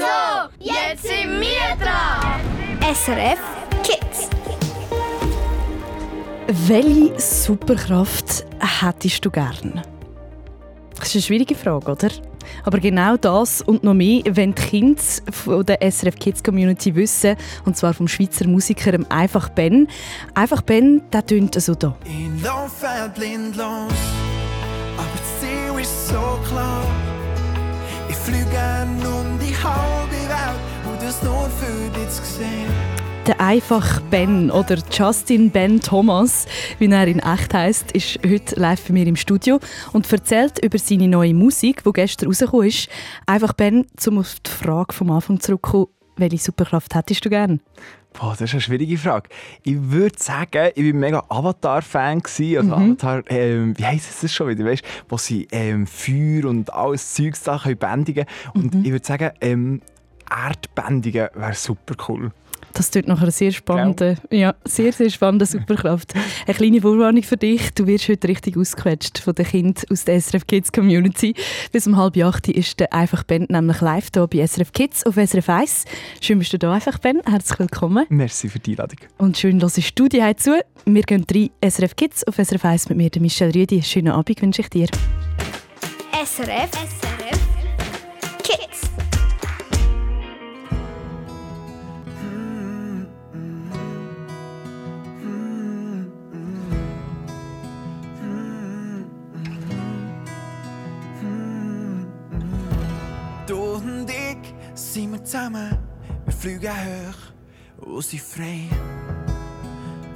So, jetzt sind wir dran. SRF Kids. Welche Superkraft hättest du gern? Das ist eine schwierige Frage, oder? Aber genau das und noch mehr wenn die Kinder von der SRF Kids Community wissen, und zwar vom Schweizer Musiker Einfach Ben. Einfach Ben, der tönt so da. Ich laufe blind los, aber das Ziel ist so klar. Ich fliege um Der einfach Ben oder Justin Ben Thomas, wie er in echt heißt, ist heute live bei mir im Studio und erzählt über seine neue Musik, die gestern rausgekommen ist. Einfach Ben, um auf die Frage vom Anfang zurückzukommen, welche Superkraft hättest du gern? Boah, das ist eine schwierige Frage. Ich würde sagen, ich war mega Avatar-Fan. Also mhm. Avatar, ähm, wie heisst es schon wieder? Weißt, wo sie ähm, Feuer und alles Zeugs da können bändigen Und mhm. ich würde sagen, ähm, Erdbändigen wäre super cool. Das tut nach einer sehr spannenden, ja, sehr, sehr spannenden Superkraft. Eine kleine Vorwarnung für dich. Du wirst heute richtig ausgequetscht von den Kindern aus der SRF Kids Community. Bis um halb acht ist der Einfach Band nämlich live hier bei SRF Kids auf SRF 1. Schön bist du da, Einfach Ben. Herzlich willkommen. Merci für die Einladung. Und schön, dass du Studie zu. Wir gehen drei SRF Kids auf SRF 1 mit mir, Michelle Rüdi. Schönen Abend wünsche ich dir. SRF, SRF Kids. Sind wir zusammen, wir fliegen hoch und sind frei.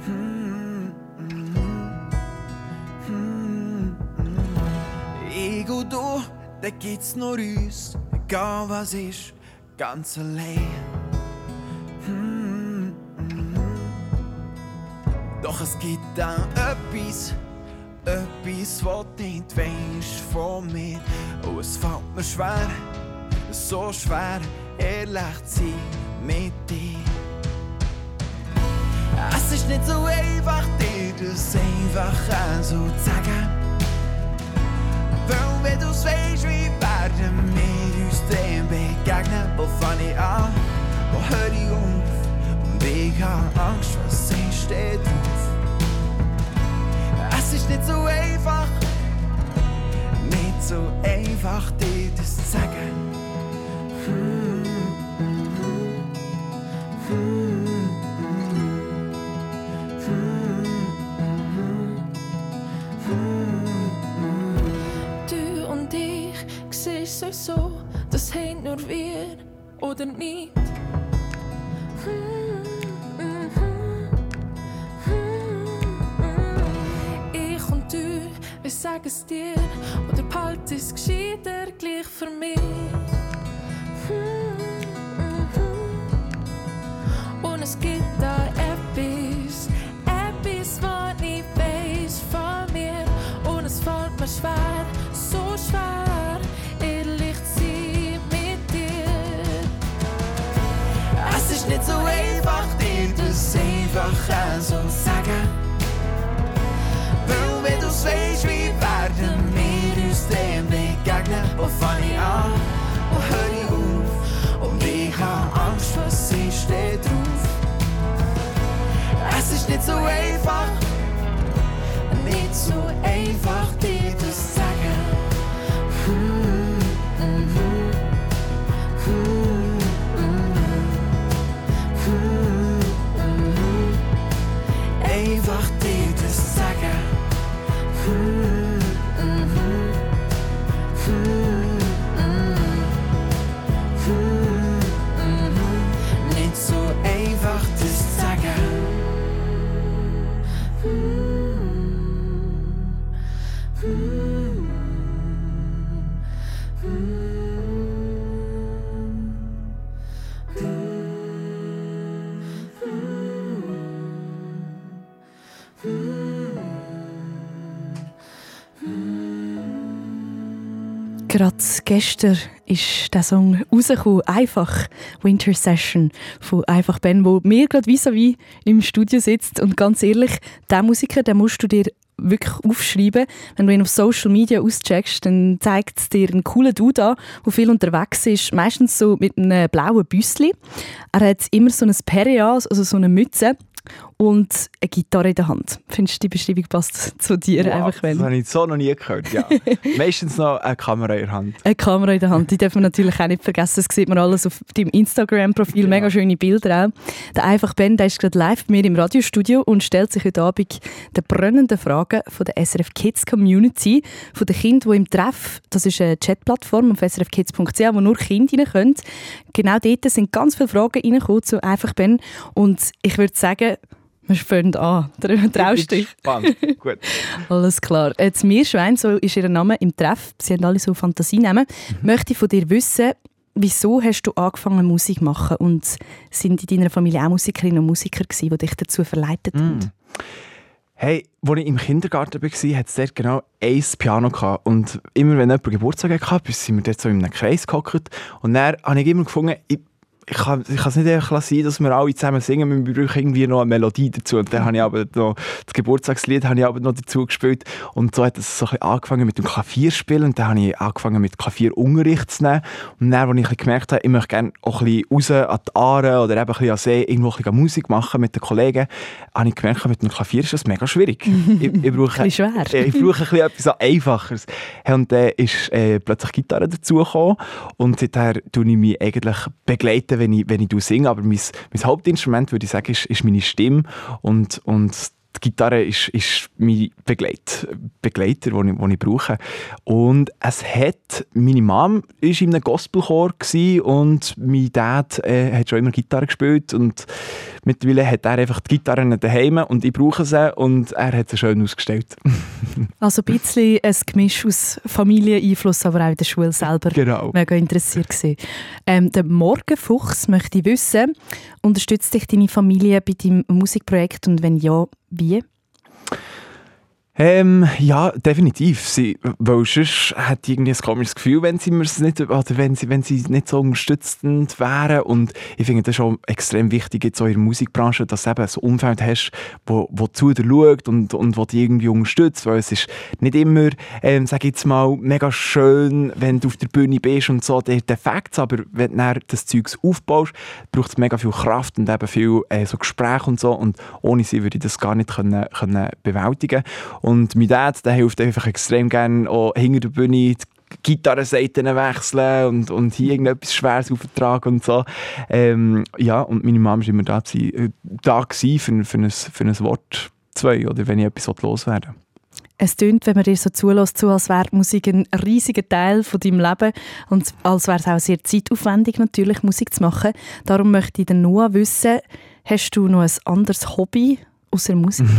Hm, ich und du, da gibt's nur uns, egal was ist, ganz allein. Doch es gibt auch etwas, etwas, was du nicht weisst von mir. Und es fällt mir schwer, so schwer, ehrlich zu sein mit dir. Es ist nicht so einfach, dir das einfach so zu sagen. Weil wenn du es weißt, wie werden wir uns dann begegnen? Wo fange ich an? Wo höre ich auf? Und ich habe Angst, was ist da drauf? Es ist nicht so einfach, nicht so einfach, dir das zu sagen. Du und ich siehst so, das haben nur wir oder nicht. Ich und du, wir sagen es dir, oder behalte es gescheiter gleich für mich. Es gibt da etwas, etwas, was ich weiß von mir. Und es fällt mir schwer, so schwer, ehrlich zu sein mit dir. Es ist nicht so einfach, dir das einfach so sagen. Weil wenn du es weißt, wie werden wir uns dann begegnen? Wo fange ich Es ist nicht so einfach, Gerade gestern ist der Song rausgekommen, «Einfach» «Winter Session» von «Einfach Ben», wo mir gerade vis wie im Studio sitzt. Und ganz ehrlich, diesen Musiker den musst du dir wirklich aufschreiben. Wenn du ihn auf Social Media auscheckst, dann zeigt es dir einen coolen Dude an, der viel unterwegs ist, meistens so mit einem blauen Büssli. Er hat immer so ein Peria, also so eine Mütze und eine Gitarre in der Hand. Findest du, die Beschreibung passt zu dir? Wow, einfach, wenn das habe ich so noch nie gehört, ja. Meistens noch eine Kamera in der Hand. Eine Kamera in der Hand, die darf man natürlich auch nicht vergessen. Das sieht man alles auf deinem Instagram-Profil, mega schöne Bilder auch. Der Einfach Ben, der ist gerade live bei mir im Radiostudio und stellt sich heute Abend den brennenden Fragen von der SRF Kids Community, von den Kindern, die im Treff, das ist eine Chatplattform auf srfkids.ch, wo nur Kinder rein können. Genau dort sind ganz viele Fragen reingekommen zu Einfach Ben und ich würde sagen, wir fangen an. Traust du dich? Spannend. Gut. Alles klar. Jetzt Meerschwein, so ist ihr Name im Treff. Sie haben alle so Fantasienamen. Mhm. Möchte ich von dir wissen, wieso hast du angefangen Musik zu machen und sind in deiner Familie auch Musikerinnen und Musiker gewesen, die dich dazu verleitet haben? Mm. Hey, als ich im Kindergarten war, hatte es dort genau ein Piano. Gehabt. Und immer wenn jemand Geburtstag hatte, sind wir dort so in einem Kreis gehockt. Und dann habe ich immer gefunden, ich, ich kann, ich es nicht einfach sein, dass wir alle zusammen singen, wir brauchen irgendwie noch eine Melodie dazu. Und dann habe ich aber noch das Geburtstagslied habe ich aber noch dazu gespielt. Und so hat es so ein bisschen angefangen mit dem Klavierspielen. Und dann habe ich angefangen mit Klavierunterricht zu nehmen. Und dann, als ich ein bisschen gemerkt habe, ich möchte gerne auch ein bisschen raus an die Aare oder eben ein bisschen an See irgendwo ein bisschen Musik machen mit den Kollegen, habe ich gemerkt, mit dem Klavier ist das mega schwierig. ich, ich brauche, schwer. ich brauche ein bisschen etwas Einfacheres. Hey, Und dann ist äh, plötzlich Gitarre dazugekommen und seither tue ich mich eigentlich begleiten, wenn ich, wenn ich singe. Aber mein, mein Hauptinstrument, würde ich sagen, ist, ist meine Stimme und, und die Gitarre ist, ist mein Begleit, Begleiter, den ich, den ich brauche. Und es hat, meine Mom war in einem Gospelchor und mein Dad äh, hat schon immer Gitarre gespielt und mittlerweile hat er einfach die Gitarre daheim und ich brauche sie und er hat sie schön ausgestellt. Also ein bisschen ein Gemisch aus Familieneinfluss, aber auch in der Schule selber. genau. Mega interessiert gewesen. Ähm, der Morgenfuchs möchte ich wissen, unterstützt dich deine Familie bei deinem Musikprojekt und wenn ja, wie? Ähm, ja, definitiv. Sie, weil sonst hat irgendwie ein komisches Gefühl, wenn sie nicht, oder wenn sie, wenn sie nicht so unterstützend wären. Und ich finde das schon extrem wichtig jetzt auch in der Musikbranche, dass du eben ein Umfeld hast, wo, wo zu dir schaut und, und wo dich irgendwie unterstützt. Weil es ist nicht immer, ähm, sag ich jetzt mal, mega schön, wenn du auf der Bühne bist und so, der Defekt, aber wenn du dann das Zeugs aufbaust, braucht es mega viel Kraft und eben viel äh, so Gespräche und so. Und ohne sie würde ich das gar nicht können, können bewältigen Und mein Dad, der hilft einfach extrem gerne auch hinter der Bühne die Gitarrenseiten wechseln und, und hier irgendetwas Schweres auftragen und so. Ähm, ja, und meine Mama war immer da, gewesen, äh, da gewesen für, für, ein, für ein Wort, zwei, oder wenn ich etwas loswerden will. Es tönt, wenn man dir so zulässt, so, als wäre Musik ein riesiger Teil von deinem Leben und als wäre es auch sehr zeitaufwendig, natürlich Musik zu machen. Darum möchte ich den Noah wissen, hast du noch ein anderes Hobby außer Musik?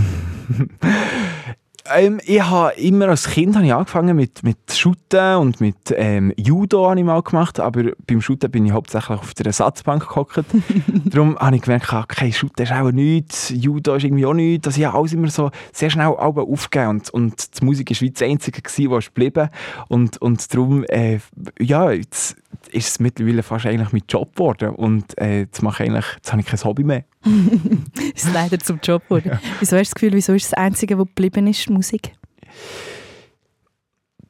Ähm, ich habe immer als Kind habe ich angefangen mit, mit Shooten und mit ähm, Judo habe ich mal gemacht, aber beim Shooten bin ich hauptsächlich auf der Ersatzbank gehockt. Darum habe ich gemerkt, okay, Shooten ist auch nichts, Judo ist irgendwie auch nichts. Also ich habe alles immer so sehr schnell aufgegeben und, und die Musik war wie das Einzige, was geblieben und, und darum, äh, ja, jetzt ist es mittlerweile fast eigentlich mein Job geworden und äh, jetzt, mache ich eigentlich, jetzt habe ich kein Hobby mehr. ist leider zum Job geworden. Wieso hast du das Gefühl, wieso ist das Einzige, was geblieben ist, Musik?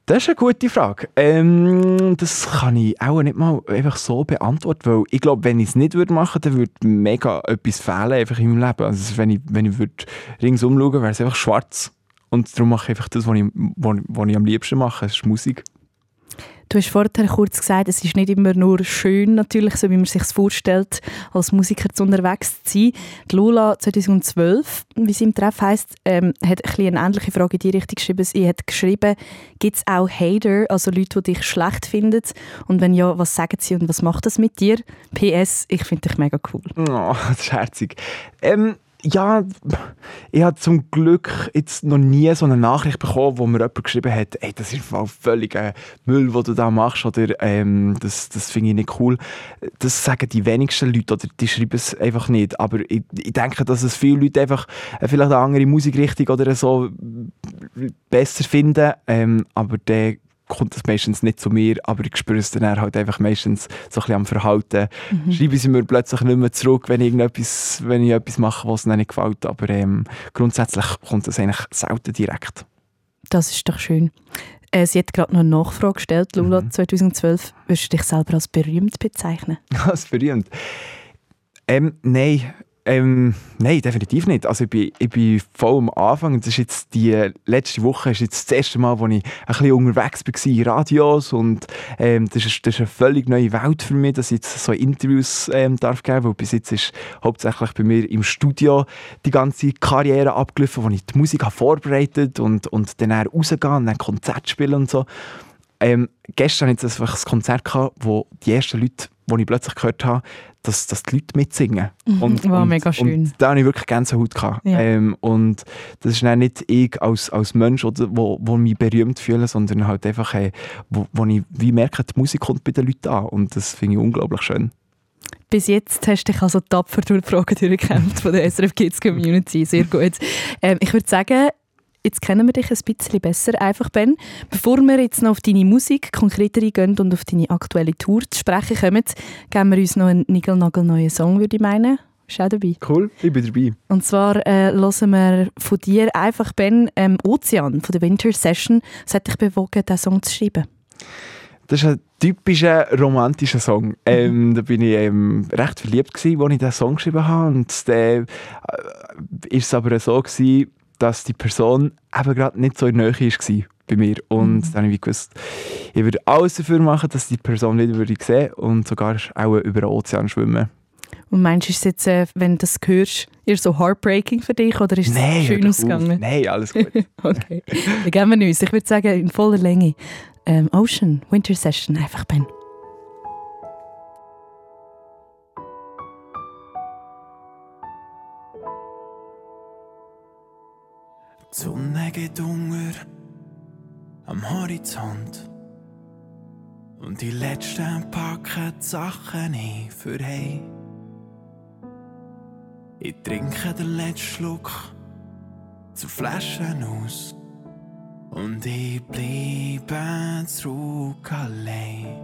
Das ist eine gute Frage. Ähm, das kann ich auch nicht mal einfach so beantworten, weil ich glaube, wenn ich es nicht würde machen würde, dann würde mega etwas fehlen einfach in meinem Leben. Also wenn ich, wenn ich würde ringsum schauen, wäre es einfach schwarz. Und darum mache ich einfach das, was ich, was, was ich am liebsten mache, das ist Musik. Du hast vorher kurz gesagt, es ist nicht immer nur schön, natürlich, so wie man sich vorstellt, als Musiker zu unterwegs zu sein. Die Lola 2012, wie sie im Treff heisst, ähm, hat ein eine ähnliche Frage in die Richtung geschrieben. Sie hat geschrieben, gibt es auch Hater, also Leute, die dich schlecht finden? Und wenn ja, was sagen sie und was macht das mit dir? PS, ich finde dich mega cool. Oh, das ist herzig. Ähm, ja, ich habe zum Glück jetzt noch nie so eine Nachricht bekommen, wo mir jemand geschrieben hat, ey, das ist voll völlig äh, Müll, was du da machst, oder ähm, das, das finde ich nicht cool. Das sagen die wenigsten Leute, oder die schreiben es einfach nicht. Aber ich, ich denke, dass es viele Leute einfach äh, vielleicht eine andere Musikrichtung oder so besser finden. Ähm, aber der kommt das meistens nicht zu mir, aber ich spüre es dann halt einfach meistens so ein bisschen am Verhalten. Schreiben sie mir plötzlich nicht mehr zurück, wenn ich, irgendetwas, wenn ich etwas mache, was ihnen nicht gefällt. Aber ähm, grundsätzlich kommt das eigentlich selten direkt. Das ist doch schön. Äh, sie hat gerade noch eine Nachfrage gestellt, Lula, Mhm. 2012. Würdest du dich selber als berühmt bezeichnen? Ist berühmt. Ähm, nein. Ähm, nein, definitiv nicht. Also ich bin, ich bin voll am Anfang. Das ist jetzt die letzte Woche ist jetzt das erste Mal, wo ich ein bisschen unterwegs war in Radios und ähm, das, ist, das ist eine völlig neue Welt für mich, dass ich jetzt so Interviews ähm, darf geben, weil bis jetzt ist hauptsächlich bei mir im Studio die ganze Karriere abgelaufen, wo ich die Musik habe vorbereitet und, und dann auch rausgehen und dann Konzert spielen und so. Ähm, gestern hatte ich ein Konzert, gehabt, wo die ersten Leute, die ich plötzlich gehört habe, dass, dass die Leute mitsingen. Und, Wow, und, mega schön. Und da hatte ich wirklich Gänsehaut. Gehabt. Ja. Ähm, und das ist dann nicht ich als, als Mensch, oder, wo, wo mich berühmt fühle, sondern halt einfach, äh, wo, wo ich wie merke, die Musik kommt bei den Leuten an. Und das finde ich unglaublich schön. Bis jetzt hast du dich also tapfer durch die Fragen durchgekämpft von der SRF Kids Community. Sehr gut. Ähm, ich würde sagen, jetzt kennen wir dich ein bisschen besser. Einfach, Ben, bevor wir jetzt noch auf deine Musik konkreter eingehen und auf deine aktuelle Tour zu sprechen kommen, geben wir uns noch einen nigelnagelneuen Song, würde ich meinen. Bist du auch dabei? Cool, ich bin dabei. Und zwar äh, hören wir von dir einfach, Ben, ähm, Ozean von der Winter Session. Was hat dich bewogen, diesen Song zu schreiben? Das ist ein typischer romantischer Song. Ähm, da bin ich ähm, recht verliebt gewesen, als ich diesen Song geschrieben habe. Und dann äh, ist es aber so gewesen, dass die Person eben gerade nicht so in der Nähe war bei mir. Und dann habe ich gewusst, ich würde alles dafür machen, dass die Person wieder würde sehen und sogar auch über den Ozean schwimmen. Und meinst du, ist es jetzt, äh, wenn du das hörst, eher so heartbreaking für dich oder ist es hör schön ausgegangen? Nein, alles gut. Okay, dann geben wir uns. Ich würde sagen, in voller Länge. Ähm, Ocean, Winter Session, einfach Ben. Die Sonne geht unter am Horizont. Und die Letzten packen die Sachen ein für hey. Ich trinke den letzten Schluck zur Flasche aus. Und ich bleibe zurück allein.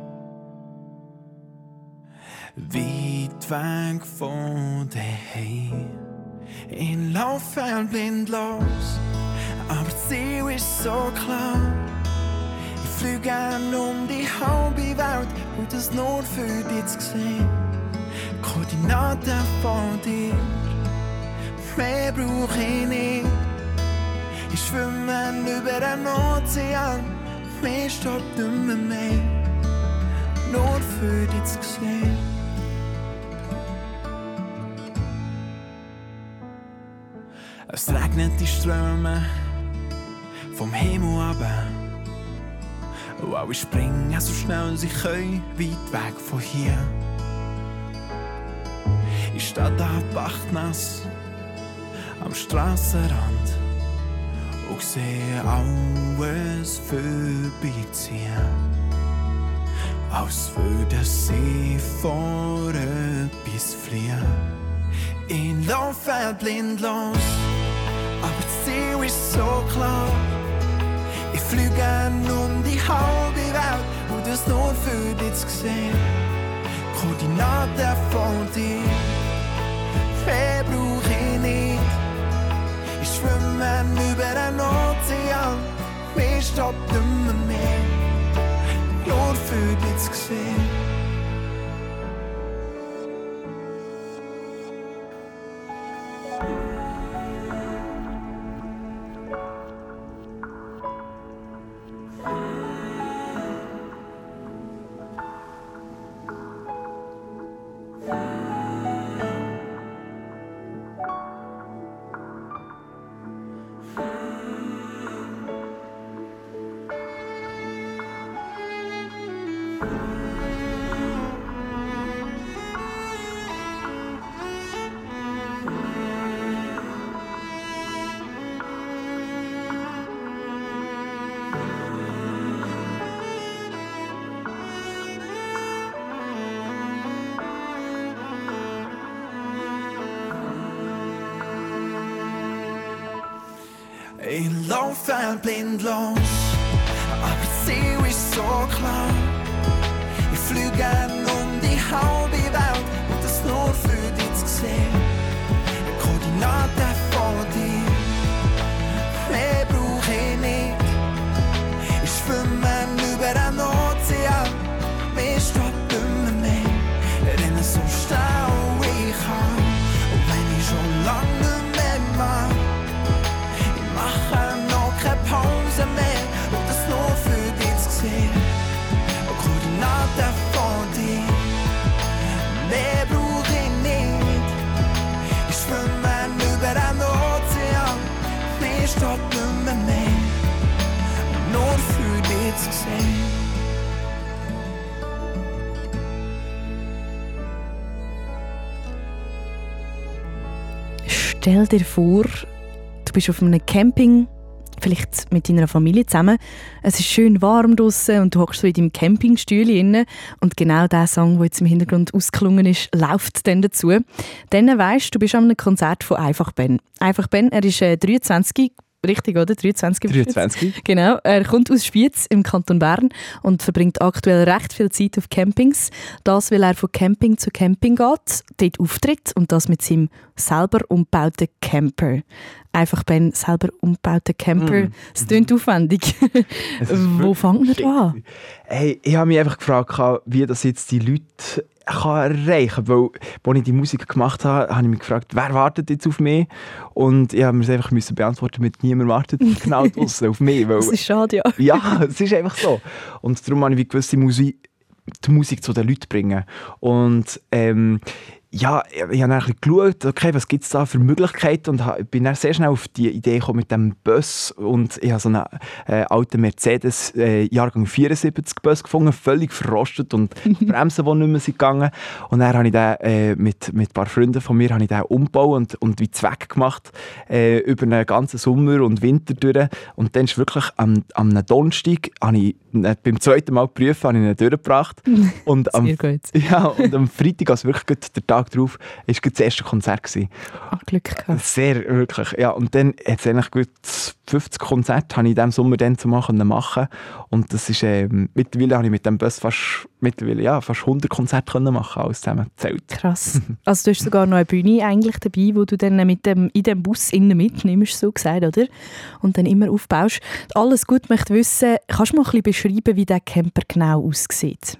Weit weg von daheim. Ich laufe blind los, aber das Ziel ist so klar. Ich fliege gern um die halbe Welt und das nur für dich zu sehen. Koordinaten von dir, mehr brauche ich nicht. Ich schwimme über den Ozean, mehr stoppt nicht mehr, mehr. Nur für dich zu sehen. Es regnet die Ströme vom Himmel runter. Und alle springen so schnell sie können, weit weg von hier. Ich stehe da bachnass am Strassenrand und sehe alles vorbeiziehen. Als würde sie vor etwas fliehen. Ich laufe blind los, aber das Ziel ist so klar. Ich fliege um die halbe Welt und das nur für dich zu sehen. Koordinaten von dir, mehr brauche ich nicht. Ich schwimme über den Ozean, mir stoppt mehr, mehr. Nur für dich zu sehen. Ich laufe blind los, aber Ziel ist so klar. Ich fliege um die halbe Welt und das nur für dich zu sehen. Stell dir vor, du bist auf einem Camping, vielleicht mit deiner Familie zusammen. Es ist schön warm draußen und du hockst so in deinem Campingstuhl inne und genau der Song, der jetzt im Hintergrund ausgelungen ist, läuft dann dazu. Dann weißt du, bist an einem Konzert von Einfach Ben. Einfach Ben, er ist äh, 23, richtig, oder? 23. 23. Genau, er kommt aus Spiez im Kanton Bern und verbringt aktuell recht viel Zeit auf Campings. Das, weil er von Camping zu Camping geht, dort auftritt und das mit seinem selber umgebauten Camper. Einfach Ben selber umgebauten Camper. Es klingt aufwendig. Wo fängt da an? Hey, ich habe mich einfach gefragt, wie das jetzt die Leute kann erreichen kann. Weil, als ich die Musik gemacht habe, habe ich mich gefragt, wer wartet jetzt auf mich? Und ich habe mir das einfach müssen beantworten mit niemand wartet genau draussen auf mich. Weil, Das ist schade, ja. ja, es ist einfach so. Und darum habe ich die Musik, die Musik zu den Leuten bringen. Und ähm, ja, ich habe dann ein geschaut, okay, was gibt es da für Möglichkeiten? Und ha- bin dann sehr schnell auf die Idee gekommen mit dem Bus. Und ich habe so einen äh, alten Mercedes äh, Jahrgang 74 Bus gefunden, völlig verrostet und die Bremsen, die nicht mehr sind gegangen. Und dann habe ich den äh, mit, mit ein paar Freunden von mir habe ich den umgebaut und, und wie Zweck gemacht äh, über einen ganzen Sommer und Winter durch. Und dann ist wirklich am, am Donnerstag habe ich ihn beim zweiten Mal prüfen, habe ich ihn durchgebracht. Und am gut. ja, und am Freitag, also wirklich der Tag drauf, war das erste Konzert. Gewesen. Ah, Glück gehabt. Sehr, wirklich. Ja, und dann hat es eigentlich gut 50 Konzerte habe ich in diesem Sommer dann zu machen, machen. Und das ist, ähm, mittlerweile habe ich mit dem Bus fast, mittlerweile, ja, fast 100 Konzerte können machen, alles zusammen zählt. Krass. Also du hast sogar noch eine Bühne eigentlich dabei, wo du dann mit dem, in dem Bus innen mitnimmst, so gesagt, oder? Und dann immer aufbaust. Alles gut möchte wissen, kannst du mal ein bisschen beschreiben, wie der Camper genau aussieht?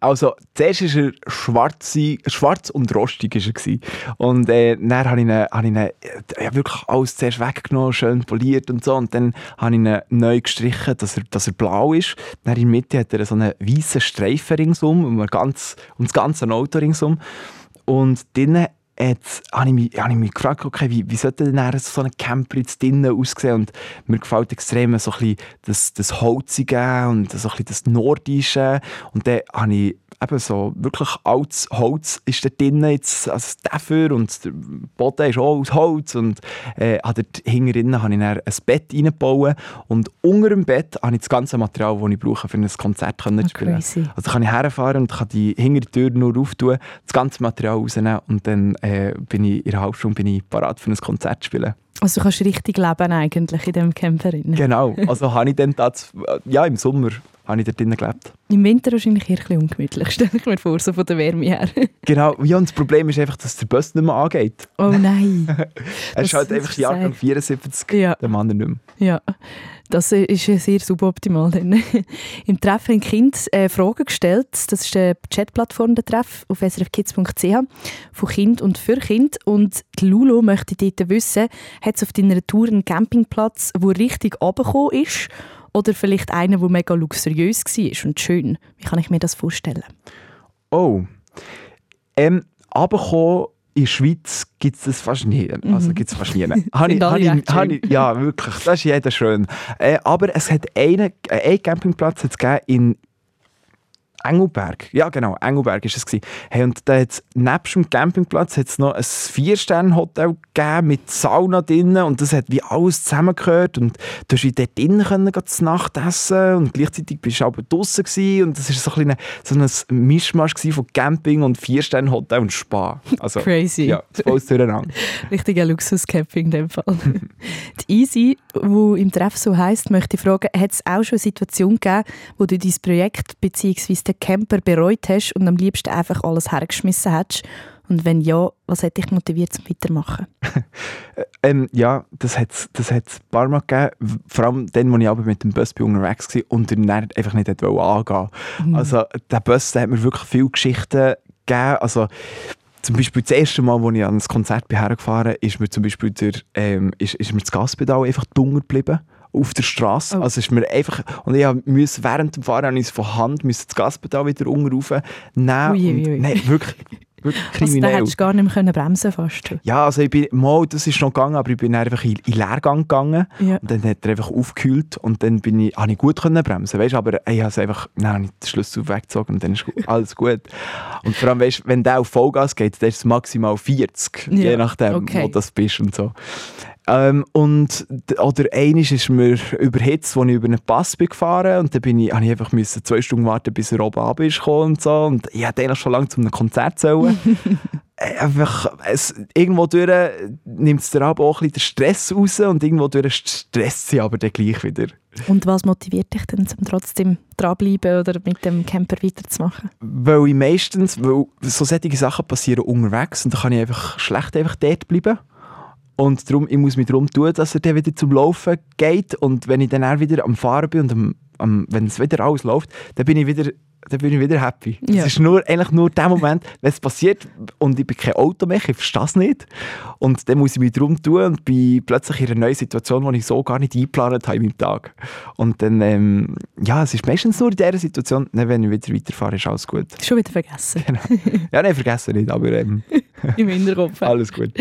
Also, zuerst war er schwarz, schwarz und rostig. Ist er gewesen. und äh, dann habe ich habe ich ihn äh, ja, wirklich alles zuerst weggenommen, schön poliert und so. Und dann habe ich ihn neu gestrichen, dass er, dass er blau ist. Dann in der Mitte hat er so einen weißen Streifen ringsum, um, ganz, um das ganze Auto ringsum. Und dann Jetzt habe ich, mich, habe ich mich gefragt, okay, wie, wie sollte denn so ein Camper jetzt drinnen aussehen? Und mir gefällt extrem so das, das Holzige und so das Nordische. Und dann habe ich eben so wirklich altes Holz ist da drinnen jetzt also dafür und der Boden ist auch aus Holz und äh, habe dort hinten drinnen habe ich dann ein Bett reingebaut und unter dem Bett habe ich das ganze Material, das ich brauche, für ein Konzert können zu spielen. crazy. Also kann ich herfahren und kann die hintere Tür nur auftun, das ganze Material rausnehmen und dann äh, bin ich in einer halben Stunde bin ich parat für ein Konzert zu spielen. Also du kannst richtig leben eigentlich in diesem Camper. Genau, also habe ich dann tats ja im Sommer habe ich dort drinnen gelebt. Im Winter wahrscheinlich eher ein ungemütlich, stelle ich mir vor, so von der Wärme her. Genau, ja, und das Problem ist einfach, dass der Bus nicht mehr angeht. Oh nein. Er ist halt einfach Jahrgang sad. 74, Ja. der Mann nicht mehr. Ja, das ist ja sehr suboptimal. Dann. Im Treff haben Kinder äh, Fragen gestellt. Das ist eine Chatplattform, der Treff, auf srfkids.ch, von Kind und für Kind. Und die Lulo möchte dort wissen, hat es auf deiner Tour einen Campingplatz, der richtig runtergekommen ist? Oder vielleicht einen, der mega luxuriös war und schön? Wie kann ich mir das vorstellen? Oh. Ähm, runterkommen in der Schweiz gibt es das fast nie. Also gibt es fast nie. Mhm. Recht habe ich, ja, wirklich. Das ist jeder schön. Äh, aber es hat einen, äh, einen Campingplatz hat's gegeben in Engelberg. Ja, genau, Engelberg war es. Hey, und da hat's, nebst dem Campingplatz hat es noch ein Vier-Sterne-Hotel gegeben mit Sauna drinnen und das hat wie alles zusammengehört und du hast wie dort drinnen können zu Nacht essen und gleichzeitig bist du aber gewesen und das war so ein, so ein Mischmasch von Camping und Vier-Sterne-Hotel und Spa. Also, Crazy. Ja, voll durcheinander. Richtiger Luxuscamping in dem Fall. Die Easy, wo im Treff so heisst, möchte ich fragen, hat es auch schon eine Situation gegeben, wo du dein Projekt bzw. den Camper bereut hast und am liebsten einfach alles hergeschmissen hättest? Und wenn ja, was hat dich motiviert zum Weitermachen? Ähm, ja, das hat es das hat's ein paar Mal gegeben. Vor allem dann, als ich aber mit dem Bus bei unterwegs war und dann einfach nicht hat wollte angehen Also der Bus der hat mir wirklich viele Geschichten gegeben. Also zum Beispiel das erste Mal, als ich an ein Konzert hergefahren bin, ist mir zum Beispiel der, ähm, ist, ist mir das Gaspedal einfach dunkel geblieben. Auf der Straße. Oh. Also ist mir einfach, und ich musste während dem Fahren ich von Hand das Gaspedal wieder ui. Nein, wirklich, wirklich Also da hättest du gar nicht mehr können bremsen fast. Ja, also ich bin, mal, das ist noch gegangen, aber ich bin einfach in, in Leergang gegangen. Ja. Und dann hat er einfach aufgekühlt und dann bin ich, habe ich gut können bremsen, weißt, aber ich habe es einfach, nein, ich den Schlüssel weggezogen und dann ist alles gut. Und vor allem, weißt, wenn der auf Vollgas geht, dann ist es maximal 40, Ja, je nachdem, okay. wo das bist und so. Ähm, und, oder eines ist mir überhitzt, als ich über einen Pass bin gefahren und dann bin ich, ich einfach müssen zwei Stunden warten, bis er oben ab ist und so. Und ich hätte eigentlich schon lange zu einem Konzert sollen. Äh, einfach, es, irgendwo durch nimmt es dir aber auch ein bisschen den Stress raus und irgendwo durch stresst sie aber dann gleich wieder. Und was motiviert dich denn, um trotzdem dranbleiben oder mit dem Camper weiterzumachen? Weil ich meistens, weil so solche Sachen passieren unterwegs und da kann ich einfach schlecht einfach dort bleiben. Und darum, ich muss mich darum tun, dass er dann wieder zum Laufen geht und wenn ich dann auch wieder am Fahren bin und am, am, wenn es wieder alles läuft, dann bin ich wieder dann bin ich wieder happy. Ja. Es ist nur, eigentlich nur der Moment, wenn es passiert und ich bin kein Auto mehr, ich verstehe es nicht. Und dann muss ich mich darum tun und bin plötzlich in einer neuen Situation, die ich so gar nicht eingeplant habe in meinem Tag. Und dann, ähm, ja, es ist meistens nur in dieser Situation, dann, wenn ich wieder weiterfahre, ist alles gut. Schon wieder vergessen. Ja, nein, vergessen nicht, aber ähm, Im Hinterkopf. alles gut.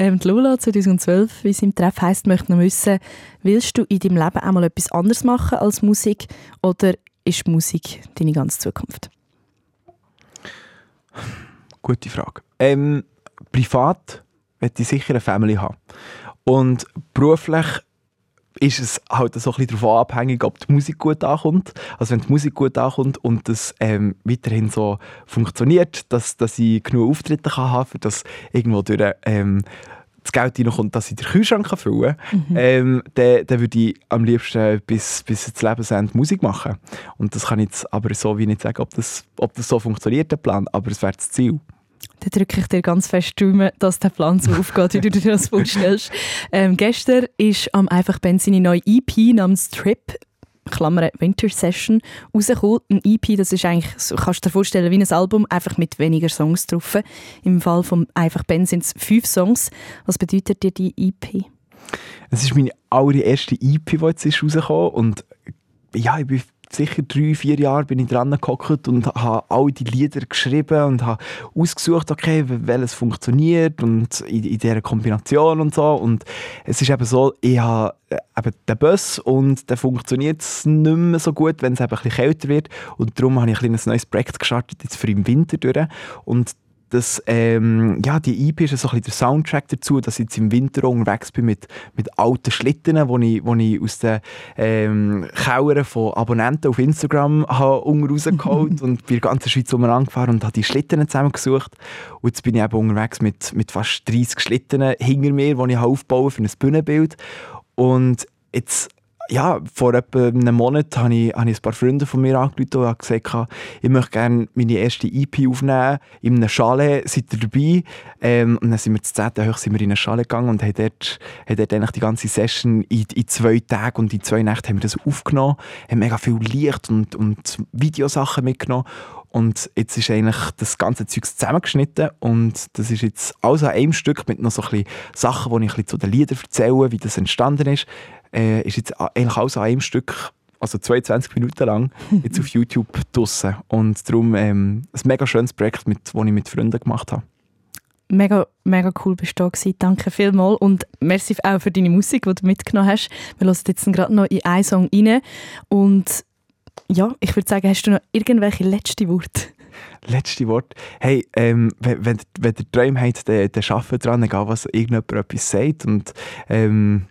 Ähm, die Lola 2012, wie sie im Treff heisst, möchte noch wissen, willst du in deinem Leben einmal etwas anderes machen als Musik oder ist Musik deine ganze Zukunft? Gute Frage. Ähm, privat möchte ich sicher eine Family haben. Und beruflich ist es halt so ein bisschen davon abhängig, ob die Musik gut ankommt. Also wenn die Musik gut ankommt und das ähm, weiterhin so funktioniert, dass, dass ich genug Auftritte kann haben, für das irgendwo durch ähm, das Geld reinkommt, dass ich den Kühlschrank füllen kann, ähm, dann, dann würde ich am liebsten bis, bis ins Lebensende Musik machen. Und das kann ich jetzt aber so wie nicht sagen, ob das, ob das so funktioniert, der Plan, aber es wäre das Ziel. Dann drücke ich dir ganz fest die Daumen, dass der Plan so aufgeht, wie du dir das vorstellst. Ähm, gestern ist am Einfach Ben seine neue EP namens Trip Klammer Winter Session rausgekommen. Ein EP, das ist eigentlich, so kannst du dir vorstellen, wie ein Album, einfach mit weniger Songs drauf. Im Fall von Einfach Ben sind es fünf Songs. Was bedeutet dir die EP? Es ist meine allererste EP, die jetzt ist rausgekommen und ja, ich bin sicher drei, vier Jahre bin ich dran gehockt und habe all die Lieder geschrieben und habe ausgesucht, okay, welches funktioniert und in, in dieser Kombination und so. Und es ist eben so, ich habe äh, eben den Bus und der funktioniert es nicht mehr so gut, wenn es eben ein bisschen kälter wird. Und darum habe ich ein kleines neues Projekt gestartet, jetzt für im Winter durch. Und das, ähm, ja, die EP ist so ein bisschen der Soundtrack dazu, dass ich jetzt im Winter unterwegs bin mit, mit alten Schlitten, die ich, wo ich aus den ähm, Kellern von Abonnenten auf Instagram habe unten rausgeholt und bin in der ganzen Schweiz umeinander gefahren und habe die Schlitten zusammengesucht. Und jetzt bin ich eben unterwegs mit, mit fast 30 Schlitten hinter mir, die ich habe aufbauen für ein Bühnenbild. Und jetzt ja, vor etwa einem Monat habe ich, habe ich ein paar Freunde von mir angerufen und gesagt, ich möchte gerne meine erste EP aufnehmen. In einem Chalet seid ihr dabei. Ähm, und dann sind wir zu 10. hoch sind wir in eine Chalet gegangen und haben dort, haben dort eigentlich die ganze Session in, in zwei Tagen und in zwei Nächten haben wir das aufgenommen. Haben mega viel Licht und, und Videosachen mitgenommen. Und jetzt ist eigentlich das ganze Zeug zusammengeschnitten und das ist jetzt alles an einem Stück mit noch so ein bisschen Sachen, die ich ein zu den Liedern erzähle, wie das entstanden ist. Äh, ist jetzt eigentlich alles an einem Stück, also 22 Minuten lang, jetzt auf YouTube draussen. Und darum ähm, ein mega schönes Projekt, mit, das ich mit Freunden gemacht habe. Mega, mega cool bist du da gewesen. Danke vielmals und merci auch für deine Musik, die du mitgenommen hast. Wir hören jetzt gerade noch in einen Song rein und ja, ich würde sagen, hast du noch irgendwelche letzte Worte? Letzte Wort. Hey, ähm, wenn, wenn, wenn ihr Träume habt, dann, dann arbeitet dran, egal was irgendjemand etwas sagt. Und ähm,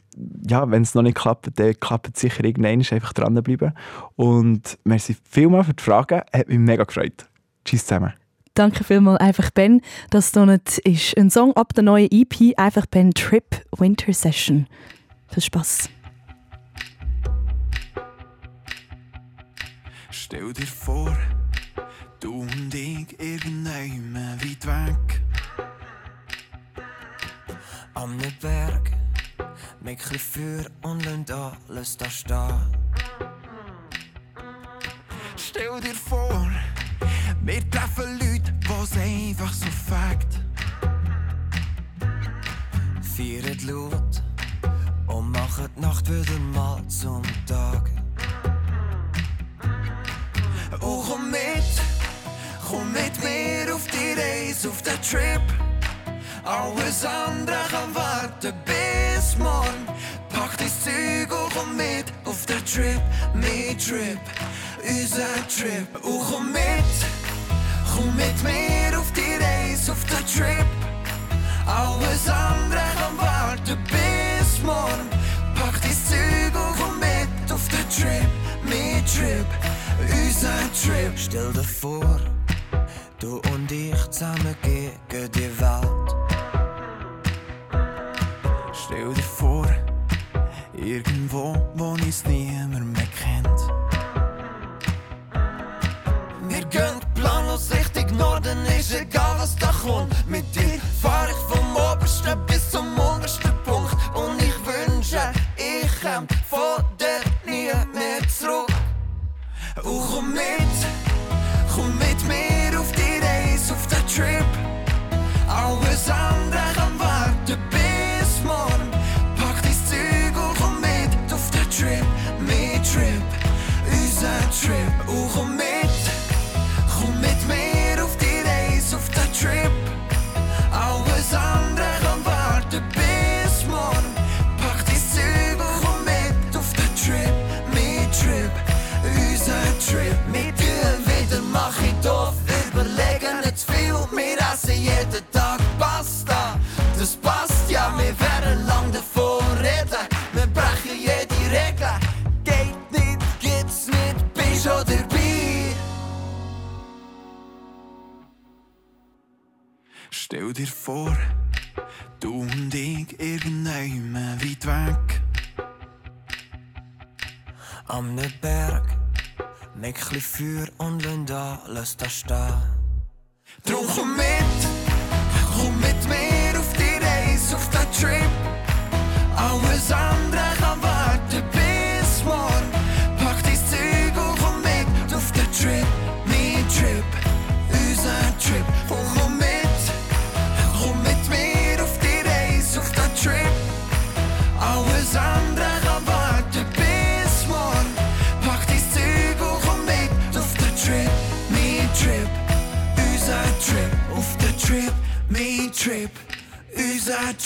ja, wenn es noch nicht klappt, dann klappt es sicher irgendwann. Einfach dranbleiben. Und merci vielmals für die Fragen. Hat mich mega gefreut. Tschüss zusammen. Danke vielmals, einfach Ben. Das hier nicht ist ein Song ab der neuen EP, einfach Ben Trip Winter Session. Viel Spaß. Stell dir vor, du und ich irgendwann weit weg. Am Berg, mit chli Feuer und lassen alles da stehen. Stell dir vor, wir treffen Leute, wo's einfach so fakt. Feiern laut und machen die Nacht wieder mal zum Tag. Oh, komm mit, komm mit mir auf die Reise, auf den Trip. Alles andere kann warten bis morgen. Pack dein Zeug und komm mit auf den Trip, mein Trip, unser Trip. Oh, komm mit, komm mit mir auf die Reise, auf den Trip. Alles andere kann warten bis morgen. Pack dein Zeug und komm mit auf den Trip, mein Trip, unser Trip. Stell dir vor, du und ich zusammen gegen die Welt. Stell dir vor, irgendwo, wo uns niemand mehr kennt. Wir gehen planlos Richtung Norden, ist egal was da kommt. Mit dir fahr ich vom obersten bis zum untersten Punkt. Und ich wünsche, ich käm von dir nie mehr zurück. Oh, komm mit, komm mit mir auf die Reise, auf den Trip. Alles andere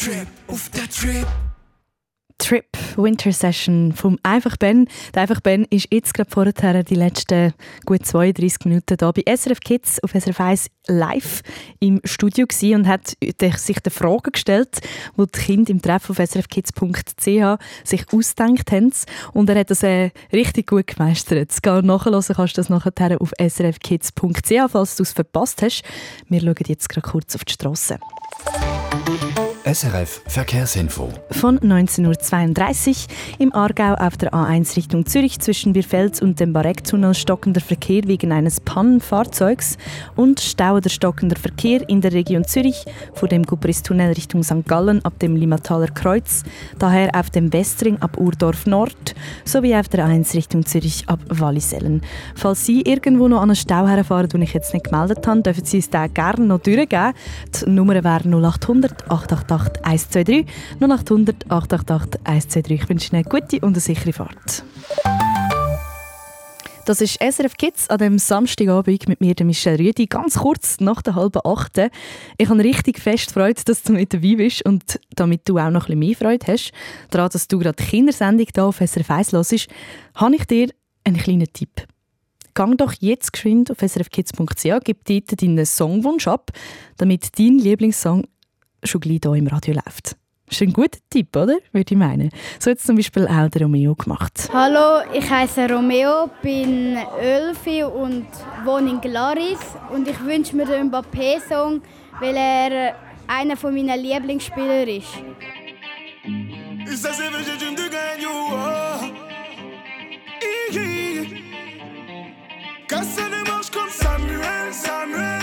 Trip, auf den Trip. Trip Winter Session vom Einfach Ben. Der Einfach Ben ist jetzt gerade vorher die letzten gut 32 Minuten hier bei SRF Kids auf SRF 1 live im Studio und hat sich die Fragen gestellt, die die Kinder im Treff auf srfkids.ch sich ausgedacht haben. Und er hat das äh, richtig gut gemeistert. Das nachhören kannst du das nachher auf srfkids.ch, falls du es verpasst hast. Wir schauen jetzt gerade kurz auf die Straße. SRF Verkehrsinfo. Von 19.32 Uhr im Aargau auf der A1 Richtung Zürich zwischen Birfels und dem Barecktunnel stockender Verkehr wegen eines Pannenfahrzeugs und stauender stockender Verkehr in der Region Zürich vor dem Gubristunnel Richtung St. Gallen ab dem Limmataler Kreuz, daher auf dem Westring ab Urdorf Nord sowie auf der A1 Richtung Zürich ab Wallisellen. Falls Sie irgendwo noch an einen Stau herfahren, den ich jetzt nicht gemeldet habe, dürfen Sie es den gerne noch durchgeben. Die Nummer wäre 0800 888 888 123. 0800 888 123. Ich wünsche Ihnen eine gute und eine sichere Fahrt. Das ist SRF Kids an dem Samstagabend mit mir, Michelle Rüdi, ganz kurz nach der halben Achte. Ich habe richtig fest Freude, dass du mit dabei bist und damit du auch noch ein bisschen mehr Freude hast, daran, dass du gerade die Kindersendung hier auf SRF 1 hörst, habe ich dir einen kleinen Tipp. Gang doch jetzt geschwind auf srfkids.ch, gib dort deinen Songwunsch ab, damit dein Lieblingssong schon gleich hier im Radio läuft. Das ist ein guter Tipp, oder? Würde ich meinen. So hat es zum Beispiel auch der Romeo gemacht. Hallo, ich heiße Romeo, bin 11 und wohne in Glaris. Und ich wünsche mir den Mbappé-Song, weil er einer meiner Lieblingsspieler ist. Personne ne mange comme Samuel, Samuel.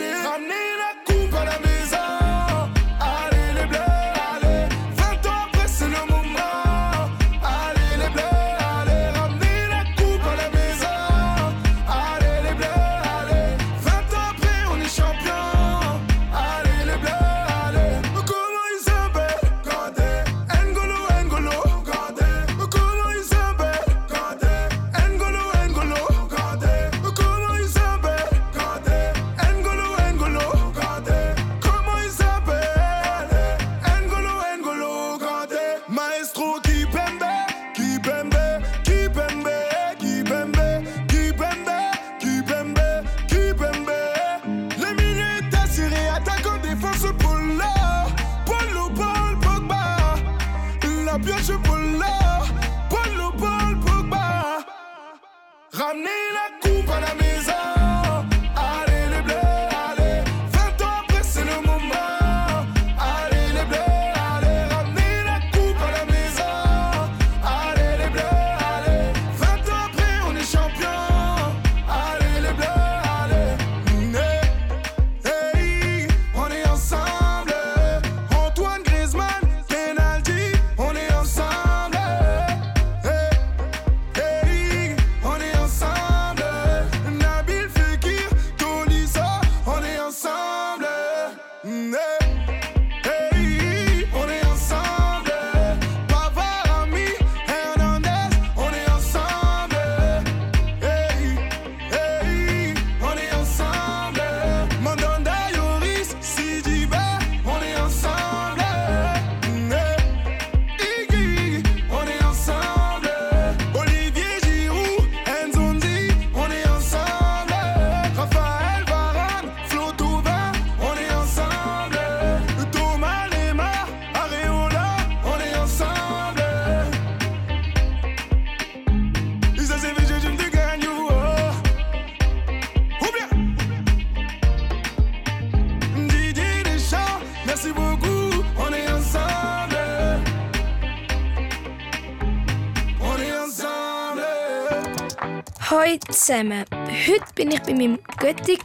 zusammen. Heute bin ich bei meinem Götti.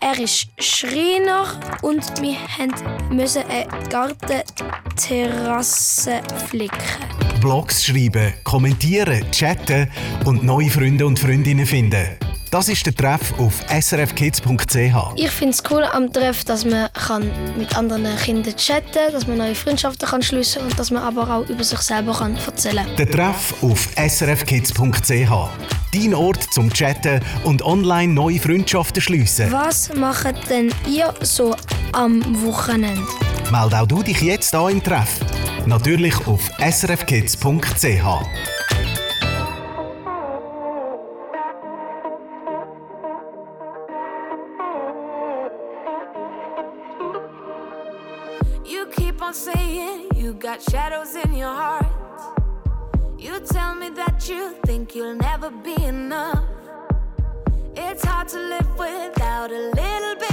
Er ist Schreiner und wir mussten eine Gartenterrasse flicken. Blogs schreiben, kommentieren, chatten und neue Freunde und Freundinnen finden. Das ist der Treff auf srfkids.ch. Ich finde es cool am Treff, dass man kann mit anderen Kindern chatten kann, dass man neue Freundschaften kann schliessen kann und dass man aber auch über sich selber kann erzählen kann. Der Treff auf srfkids.ch dein Ort zum Chatten und online neue Freundschaften schliessen. Was macht denn ihr so am Wochenende? Meld auch du dich jetzt an im Treff. Natürlich auf srfkids.ch. shadows you think you'll never be enough. It's hard to live without a little bit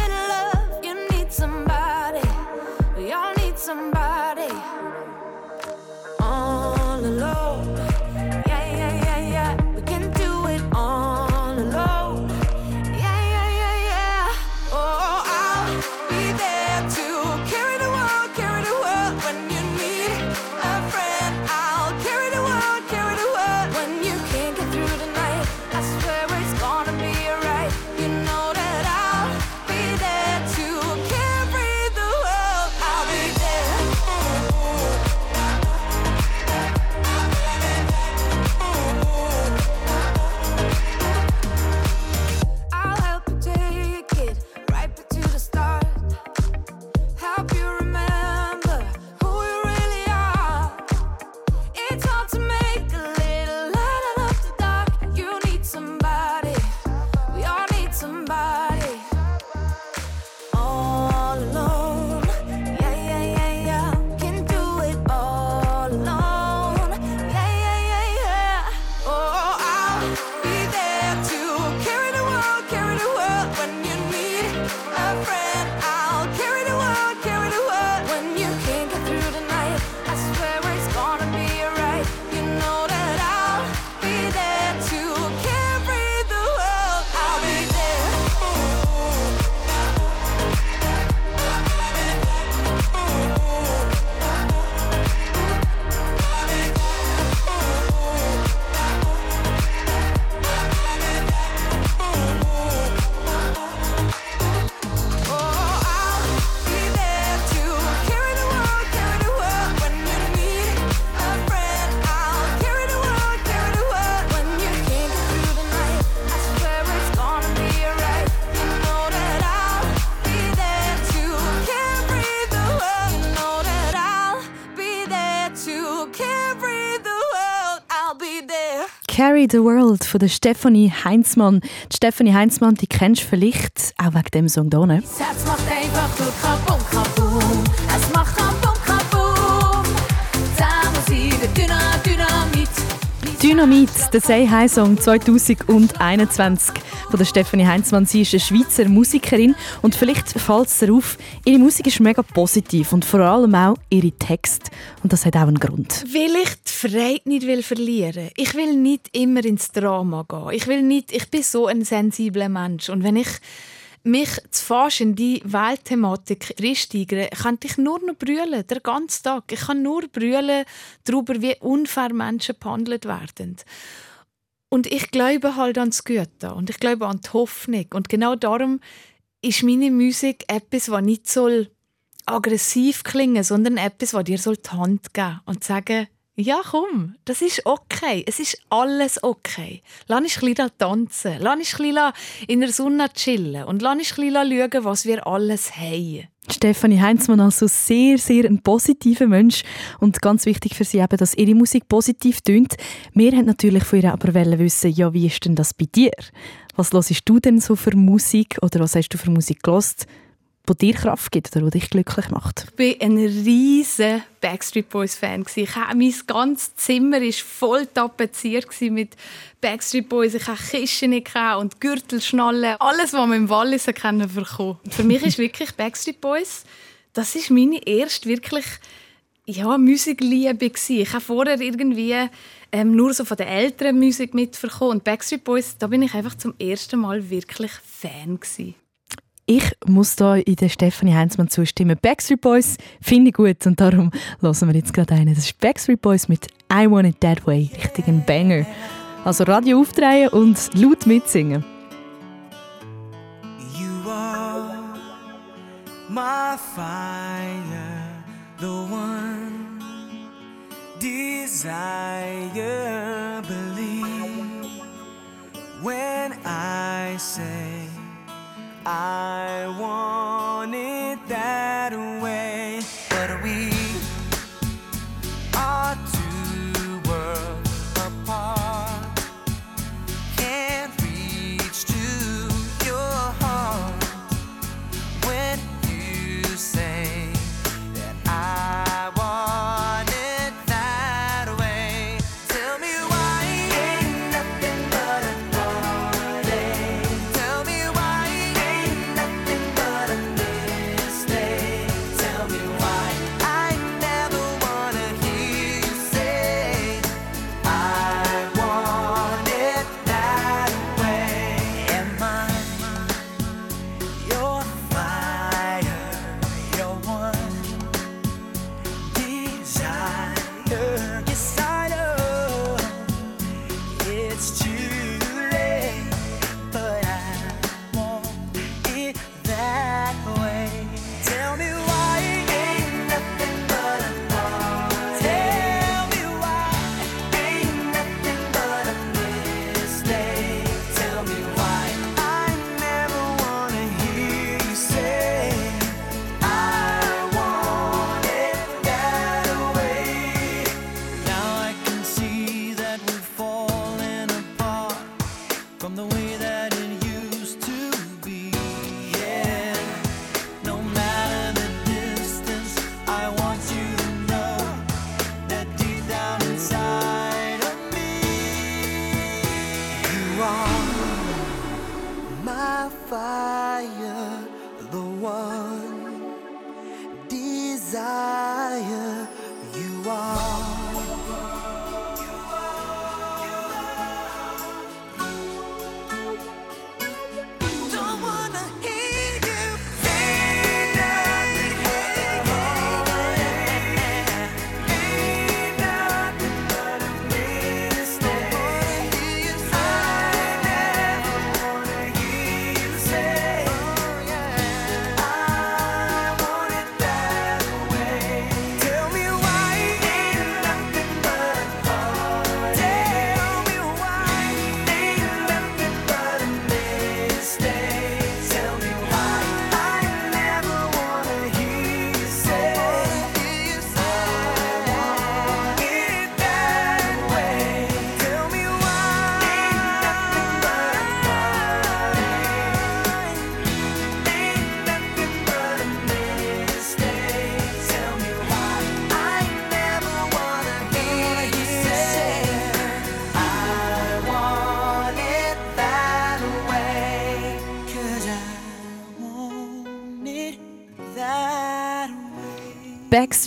the World von der Stephanie Heinzmann. Die Stephanie Heinzmann, die kennst du vielleicht auch wegen dem Song hier. Das Herz macht einfach nur Kabum, Dynamit, der Say Hi Song 2021 von der Stephanie Heinzmann. Sie ist eine Schweizer Musikerin und vielleicht fällt es dir auf, ihre Musik ist mega positiv und vor allem auch ihre Texte. Und das hat auch einen Grund. Weil ich die Freiheit nicht will verlieren. Ich will nicht immer ins Drama gehen. Ich will nicht. Ich bin so ein sensibler Mensch und wenn ich mich zu fast in die Weltthematik reinsteigere, kann ich nur noch brüllen, den ganzen Tag. Ich kann nur brüllen darüber, wie unfair Menschen behandelt werden. Und ich glaube halt an das Gute und ich glaube an die Hoffnung. Und genau darum ist meine Musik etwas, was nicht soll aggressiv klingen, sondern etwas, was dir soll die Hand geben und sagen, ja, komm, das ist okay. Es ist alles okay. Lass uns ein bisschen tanzen. Lass uns ein in der Sonne chillen. Und lass uns ein bisschen schauen, was wir alles haben. Stefanie Heinzmann also sehr, sehr ein positiver Mensch und ganz wichtig für sie eben, dass ihre Musik positiv tönt. Wir wollten natürlich von ihr aber wissen, ja, wie ist denn das bei dir? Was hörst du denn so für Musik oder was hast du für Musik gelost, die dir Kraft gibt oder die dich glücklich macht? Ich war ein riesiger Backstreet Boys Fan. Ich habe mein ganzes Zimmer war voll tapeziert mit Backstreet Boys. Ich hatte Kisten und Gürtelschnallen. Alles, was man im Wallis bekommen konnte. Für mich ist wirklich Backstreet Boys, das ist meine erste wirklich ja, Musikliebe. Ich habe vorher irgendwie ähm, nur so von der älteren Musik mitbekommen und Backstreet Boys, da bin ich einfach zum ersten Mal wirklich Fan. Ich muss da in der Stefanie Heinzmann zustimmen. Backstreet Boys finde ich gut und darum hören wir jetzt gerade einen. Das ist Backstreet Boys mit I Want It That Way. Richtig ein Banger. Also Radio aufdrehen und laut mitsingen. You are my fire, the one desire. Believe when I say I want it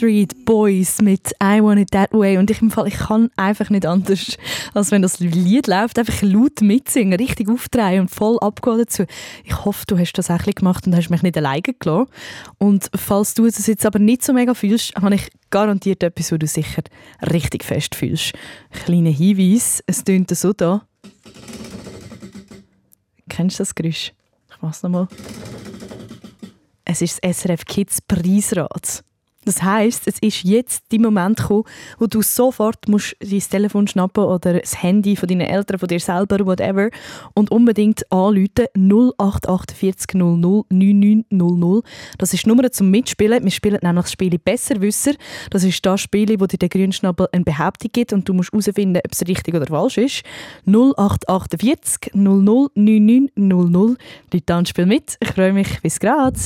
Backstreet Boys mit I Want It That Way. Und ich, im Fall, ich kann einfach nicht anders, als wenn das Lied läuft, einfach laut mitsingen, richtig aufdrehen und voll abgehen dazu. Ich hoffe, du hast das auch gemacht und hast mich nicht alleine gelassen. Und falls du das jetzt aber nicht so mega fühlst, habe ich garantiert etwas, wo du sicher richtig fest fühlst. Kleiner Hinweis, es tönt so da. Kennst du das Geräusch? Ich mach's nochmal. Es ist das SRF Kids Preisrad. Das heißt, es ist jetzt der Moment gekommen, wo du sofort musst dein Telefon schnappen oder das Handy von deinen Eltern, von dir selber, whatever, und unbedingt anrufen 0848 00 9900. Das ist die Nummer zum Mitspielen. Wir spielen nämlich das Spiel Besserwisser. Das ist das Spiel, wo dir der Grünschnabel eine Behauptung gibt und du musst herausfinden, ob es richtig oder falsch ist. 0848 00 9900. Leute, dann spiel mit. Ich freue mich. Bis gerade.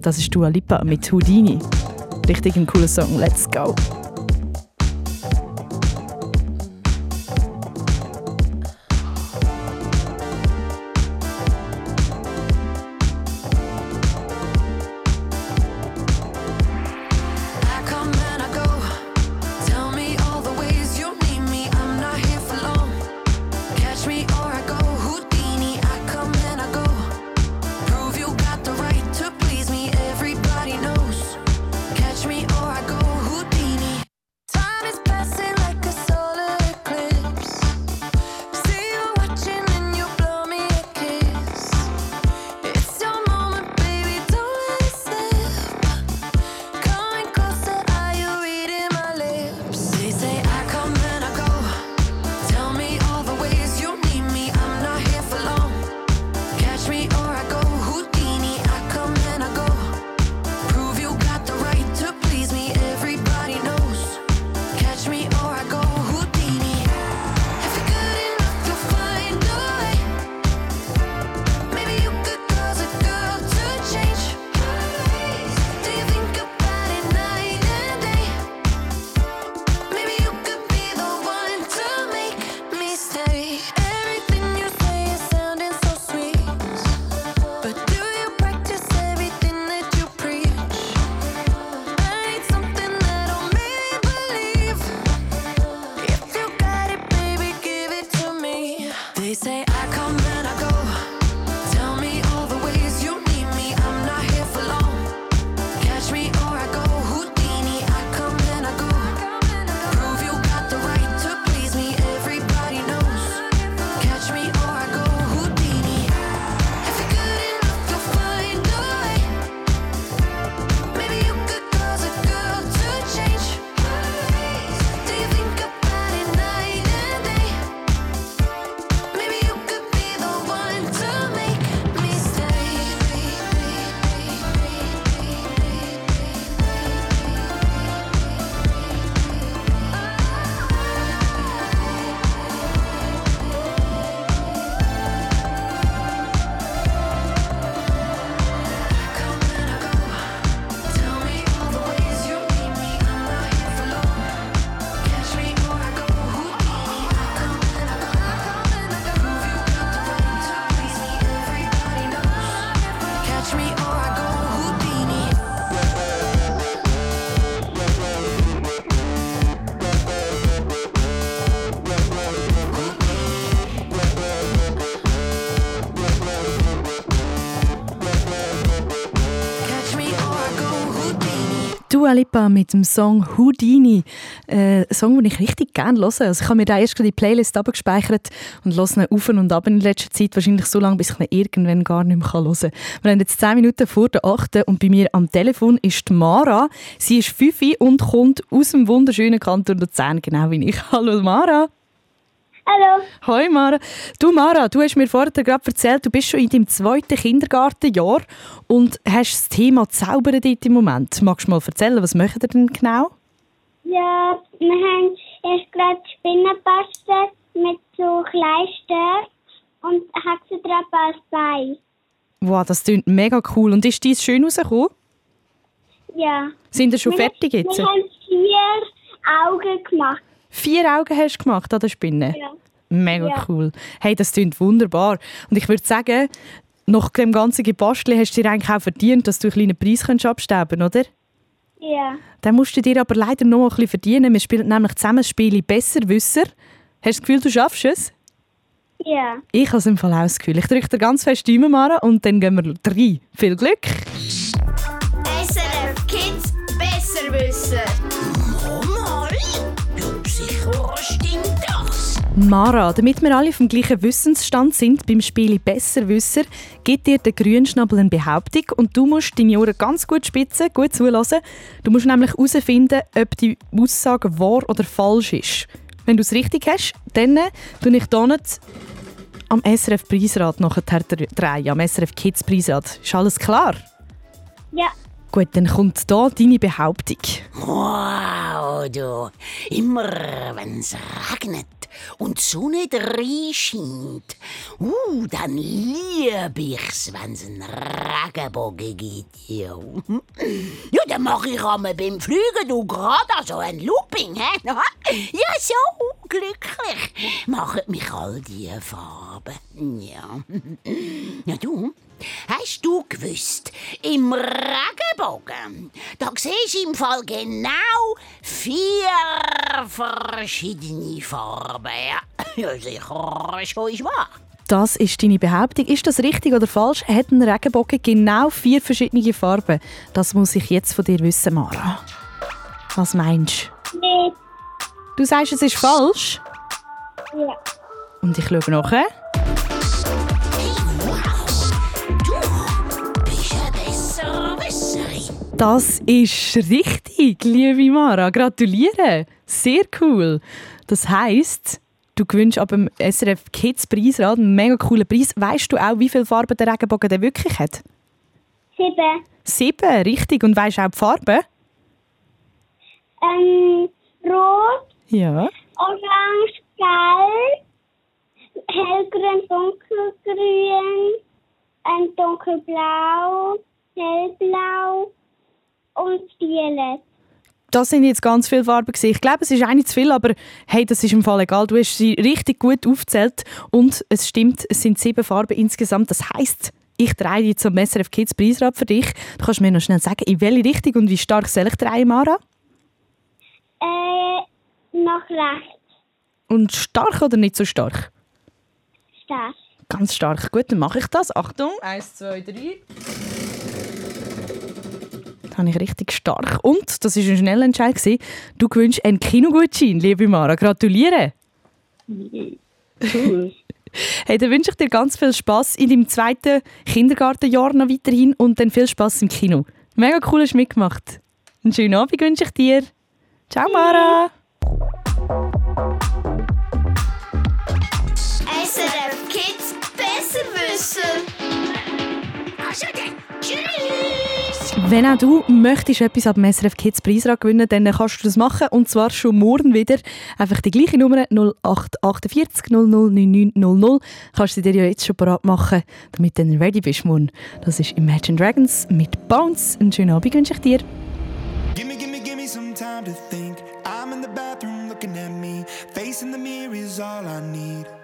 Das ist Dua Lipa mit Houdini. Richtig ein cooler Song. Let's go. Dua Lipa mit dem Song Houdini. Äh, ein Song, den ich richtig gerne höre. Also ich habe mir da erst die Playlist abgespeichert und höre ihn auf und ab in letzter Zeit. Wahrscheinlich so lange, bis ich ihn irgendwann gar nicht mehr hören kann. Wir haben jetzt 10 Minuten vor der 8. und bei mir am Telefon ist Mara. Sie ist 5 und kommt aus dem wunderschönen Kanton Luzern, genau wie ich. Hallo Mara. Hallo. Hoi Mara. Du Mara, du hast mir vorher gerade erzählt, du bist schon in deinem zweiten Kindergartenjahr und hast das Thema Zaubern dort im Moment. Magst du mal erzählen, was macht ihr denn genau? Ja, wir haben erst gerade Spinnen gebastelt mit so Kleister und Hexentrappe als Bein. Wow, das klingt mega cool. Und ist dies schön rausgekommen? Ja. Sind ihr schon wir, fertig jetzt? Wir haben vier Augen gemacht. Vier Augen hast du gemacht an der Spinne? Ja. Mega Ja. cool. Hey, das klingt wunderbar. Und ich würde sagen, nach dem ganzen Gebasteln hast du dir eigentlich auch verdient, dass du einen kleinen Preis kannst abstauben oder? Ja. Dann musst du dir aber leider noch ein bisschen verdienen. Wir spielen nämlich zusammen das Spiel Besserwisser. Hast du das Gefühl, du schaffst es? Ja. Ich habe es im Fall auch das Gefühl. Ich drücke dir ganz fest die Daumen, Mara, und dann gehen wir drei. Viel Glück! SRF Kids Besserwisser. Mal? Mara, damit wir alle auf dem gleichen Wissensstand sind beim Spiel Besserwisser, gibt dir der Grünschnabel eine Behauptung und du musst deine Ohren ganz gut spitzen, gut zulassen. Du musst nämlich herausfinden, ob die Aussage wahr oder falsch ist. Wenn du es richtig hast, dann tue ich hier nicht am SRF Preisrad nachher drehen, am SRF Kids Preisrad. Ist alles klar? Ja. Gut, dann kommt hier deine Behauptung. Wow, du. Immer wenn es regnet und die Sonne reinscheint, uh, dann liebe ich's, wenn's einen Regenbogen gibt. Ja, ja dann mache ich einmal beim Fliegen du gerade so ein Looping, hä? Ja, so glücklich machen mich all die Farben. Ja. Ja, du, Hast du gewusst, im Regenbogen, da siehst du im Fall genau vier verschiedene Farben. Ja, ja sicher, schon ist wahr. Das ist deine Behauptung. Ist das richtig oder falsch? Hat ein Regenbogen genau vier verschiedene Farben? Das muss ich jetzt von dir wissen, Mara. Was meinst du? Nee. Du sagst, es ist falsch? Ja. Und ich schaue nachher. Das ist richtig, liebe Mara. Gratuliere. Sehr cool. Das heisst, du gewinnst ab dem SRF Kids Preisrad einen mega coolen Preis. Weißt du auch, wie viele Farben der Regenbogen der wirklich hat? Sieben. Sieben, richtig. Und weißt du auch die Farben? Ähm, rot, Ja. orange, gelb, hellgrün, dunkelgrün, ein dunkelblau, hellblau und violett. Das sind jetzt ganz viele Farben. Ich glaube, es ist eine zu viel, aber hey, das ist im Fall egal. Du hast sie richtig gut aufgezählt und es stimmt, es sind sieben Farben insgesamt. Das heißt, ich drehe jetzt zum SRF Kids Preisrad für dich. Du kannst mir noch schnell sagen, in welche Richtung und wie stark soll ich drehen, Mara? Äh, nach rechts. Und stark oder nicht so stark? Stark. Ganz stark. Gut, dann mache ich das. Achtung, eins, zwei, drei. Das habe ich richtig stark. Und, das war ein schneller Entscheid, gewesen, du gewünscht einen Kinogutschein, liebe Mara. Gratuliere. Cool. Hey, dann wünsche ich dir ganz viel Spaß in deinem zweiten Kindergartenjahr noch weiterhin und dann viel Spaß im Kino. Mega cool hast du mitgemacht. Einen schönen Abend wünsche ich dir. Ciao, Mara. SRF Kids dann, tschüss. Wenn auch du möchtest etwas ab dem SRF Kids Preisrad gewinnen, dann kannst du das machen und zwar schon morgen wieder. Einfach die gleiche Nummer 0848 009900 kannst du dir ja jetzt schon parat machen, damit du dann ready bist morgen. Das ist Imagine Dragons mit Bounce. Einen schönen Abend wünsche ich dir. Gimme, gimme, gimme some time to think. I'm in the bathroom looking at me. Facing the mirror is all I need.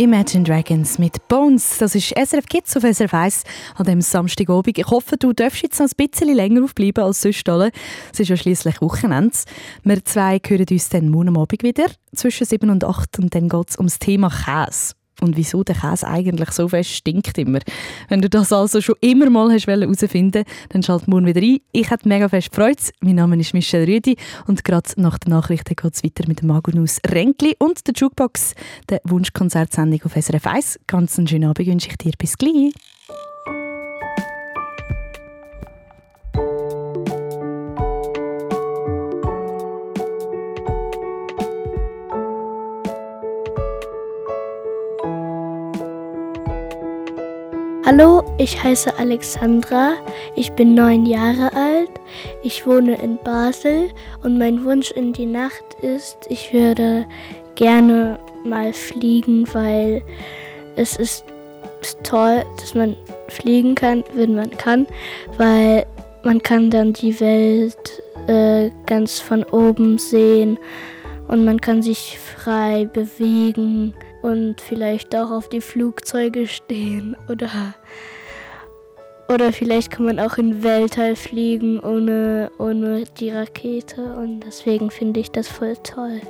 Imagine Dragons mit Bones. Das ist SRF Kids auf SRF 1 an diesem Samstagabend. Ich hoffe, du darfst jetzt noch ein bisschen länger aufbleiben als sonst. alle. Es ist ja schliesslich Wochenende. Wir zwei hören uns dann morgen Abend wieder zwischen 7 und 8 und dann geht es ums Thema Käse. Und wieso der Käse eigentlich so fest stinkt immer. Wenn du das also schon immer mal hast herausfinden dann schalt morgen wieder ein. Ich hätte mega fest gefreut. Mein Name ist Michelle Rüdi und gerade nach den Nachrichten geht es weiter mit dem Magunus Renkli und der Jukebox, der Wunschkonzertsendung auf SRF 1. Ganz einen schönen Abend wünsche ich dir. Bis gleich. Ich heiße Alexandra, ich bin neun Jahre alt, ich wohne in Basel und mein Wunsch in die Nacht ist, ich würde gerne mal fliegen, weil es ist toll, dass man fliegen kann, wenn man kann, weil man kann dann die Welt äh, ganz von oben sehen und man kann sich frei bewegen und vielleicht auch auf die Flugzeuge stehen oder oder vielleicht kann man auch in Weltall fliegen ohne, ohne die Rakete und deswegen finde ich das voll toll.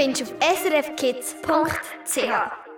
Findest du auf srfkids.ch.